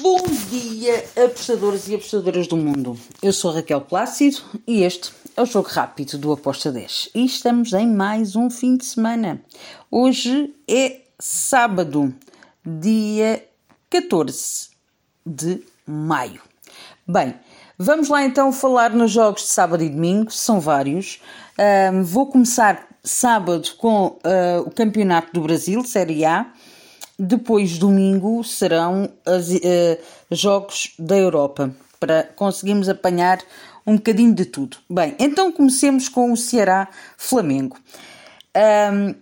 Bom dia, apostadores e apostadoras do mundo. Eu sou Raquel Plácido e este é o jogo rápido do Aposta 10. E estamos em mais um fim de semana. Hoje é sábado, dia 14 de maio. Bem, vamos lá então falar nos jogos de sábado e domingo, são vários. Um, vou começar sábado com uh, o Campeonato do Brasil, Série A depois, domingo, serão os uh, Jogos da Europa, para conseguirmos apanhar um bocadinho de tudo. Bem, então comecemos com o Ceará-Flamengo. Um,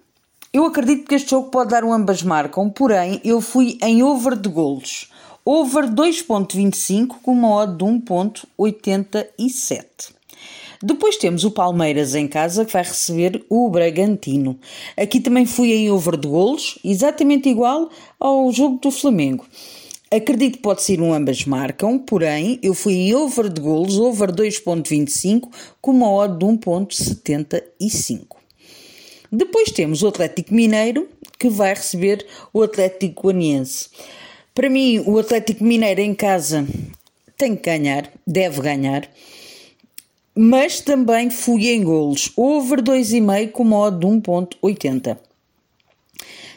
eu acredito que este jogo pode dar um ambas marcam, porém eu fui em over de golos. Over 2.25 com uma odd de 1.87. Depois temos o Palmeiras em casa que vai receber o Bragantino. Aqui também fui em over de golos, exatamente igual ao jogo do Flamengo. Acredito que pode ser um ambas marcam, porém eu fui em over de golos, over 2.25 com uma odd de 1.75. Depois temos o Atlético Mineiro que vai receber o Atlético Goianiense. Para mim, o Atlético Mineiro em casa tem que ganhar, deve ganhar mas também fui em golos, over 2,5 com modo de 1.80.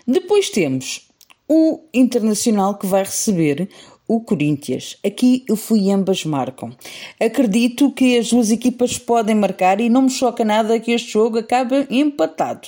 Depois temos o Internacional que vai receber o Corinthians. Aqui eu fui ambas marcam. Acredito que as duas equipas podem marcar e não me choca nada que este jogo acabe empatado.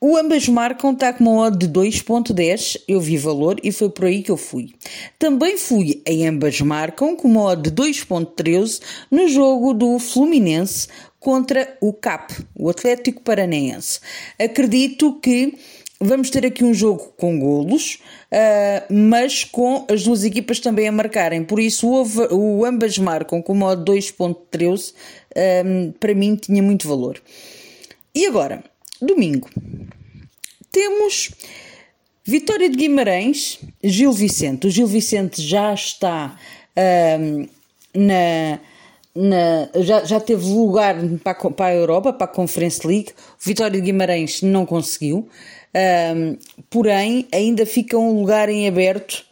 O ambas marcam está com uma odd de 2.10, eu vi valor e foi por aí que eu fui. Também fui em ambas marcam com uma odd de 2.13 no jogo do Fluminense contra o CAP, o Atlético Paranaense. Acredito que vamos ter aqui um jogo com golos, uh, mas com as duas equipas também a marcarem. Por isso o, o ambas marcam com uma odd de 2.13 uh, para mim tinha muito valor. E agora? Domingo. Temos Vitória de Guimarães, Gil Vicente. O Gil Vicente já está um, na, na, já, já teve lugar para para a Europa, para a Conference League. O Vitória de Guimarães não conseguiu, um, porém ainda fica um lugar em aberto,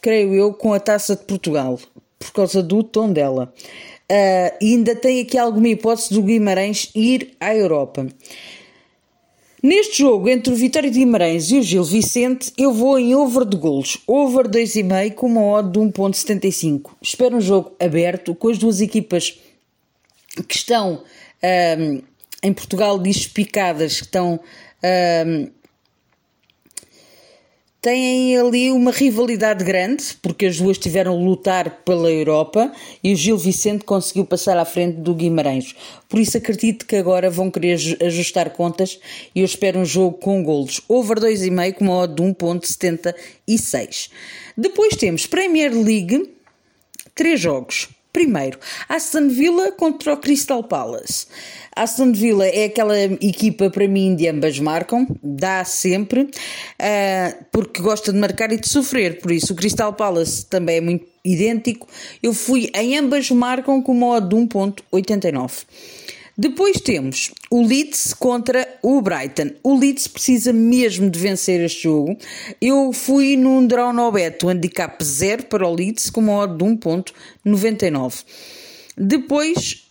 creio eu, com a Taça de Portugal, por causa do tom dela. Uh, ainda tem aqui alguma hipótese do Guimarães ir à Europa. Neste jogo entre o Vitória de Guimarães e o Gil Vicente, eu vou em over de golos, over 2,5 com uma odd de 1.75. Espero um jogo aberto com as duas equipas que estão um, em Portugal despicadas, que estão um, têm ali uma rivalidade grande, porque as duas tiveram a lutar pela Europa e o Gil Vicente conseguiu passar à frente do Guimarães. Por isso acredito que agora vão querer ajustar contas e eu espero um jogo com golos. Over 2,5 com uma odd de 1.76. Depois temos Premier League, três jogos. Primeiro, Aston Villa contra o Crystal Palace. Aston Villa é aquela equipa para mim de ambas marcam, dá sempre, uh, porque gosta de marcar e de sofrer, por isso o Crystal Palace também é muito idêntico. Eu fui em ambas marcam com uma odd de 1.89. Depois temos o Leeds contra o Brighton. O Leeds precisa mesmo de vencer este jogo. Eu fui num draw no bet, o handicap 0 para o Leeds com uma odd de 1.99. Depois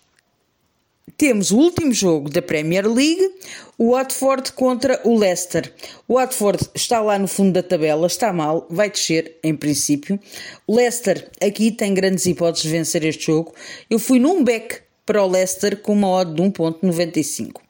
temos o último jogo da Premier League, o Watford contra o Leicester. O Watford está lá no fundo da tabela, está mal, vai descer em princípio. O Leicester aqui tem grandes hipóteses de vencer este jogo. Eu fui num back para o Leicester com uma odd de 1.95.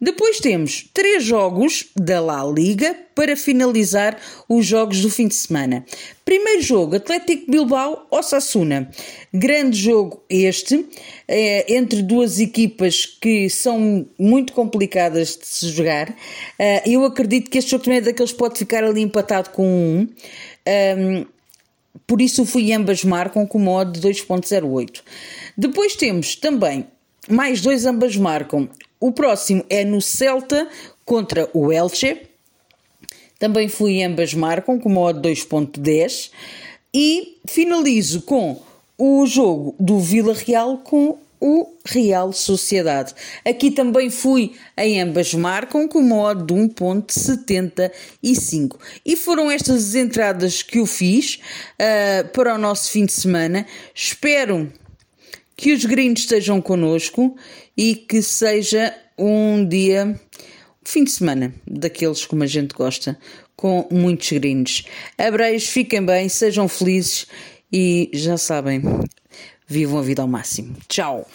Depois temos três jogos da La Liga para finalizar os jogos do fim de semana. Primeiro jogo, Atlético Bilbao Osasuna. Grande jogo este, é, entre duas equipas que são muito complicadas de se jogar. Uh, eu acredito que este jogo também é daqueles que pode ficar ali empatado com um. um por isso fui ambas marcam com odd de 2.08. Depois temos também mais dois ambas marcam. O próximo é no Celta contra o Elche. Também fui ambas marcam com uma odd 2.10. E finalizo com o jogo do Vila Real com o Real Sociedade. Aqui também fui, em ambas marcam com uma odd de 1.75. E foram estas as entradas que eu fiz uh, para o nosso fim de semana. Espero que os gringos estejam connosco e que seja um dia, um fim de semana, daqueles como a gente gosta, com muitos gringos. Abreios, fiquem bem, sejam felizes e já sabem, vivam a vida ao máximo. Tchau!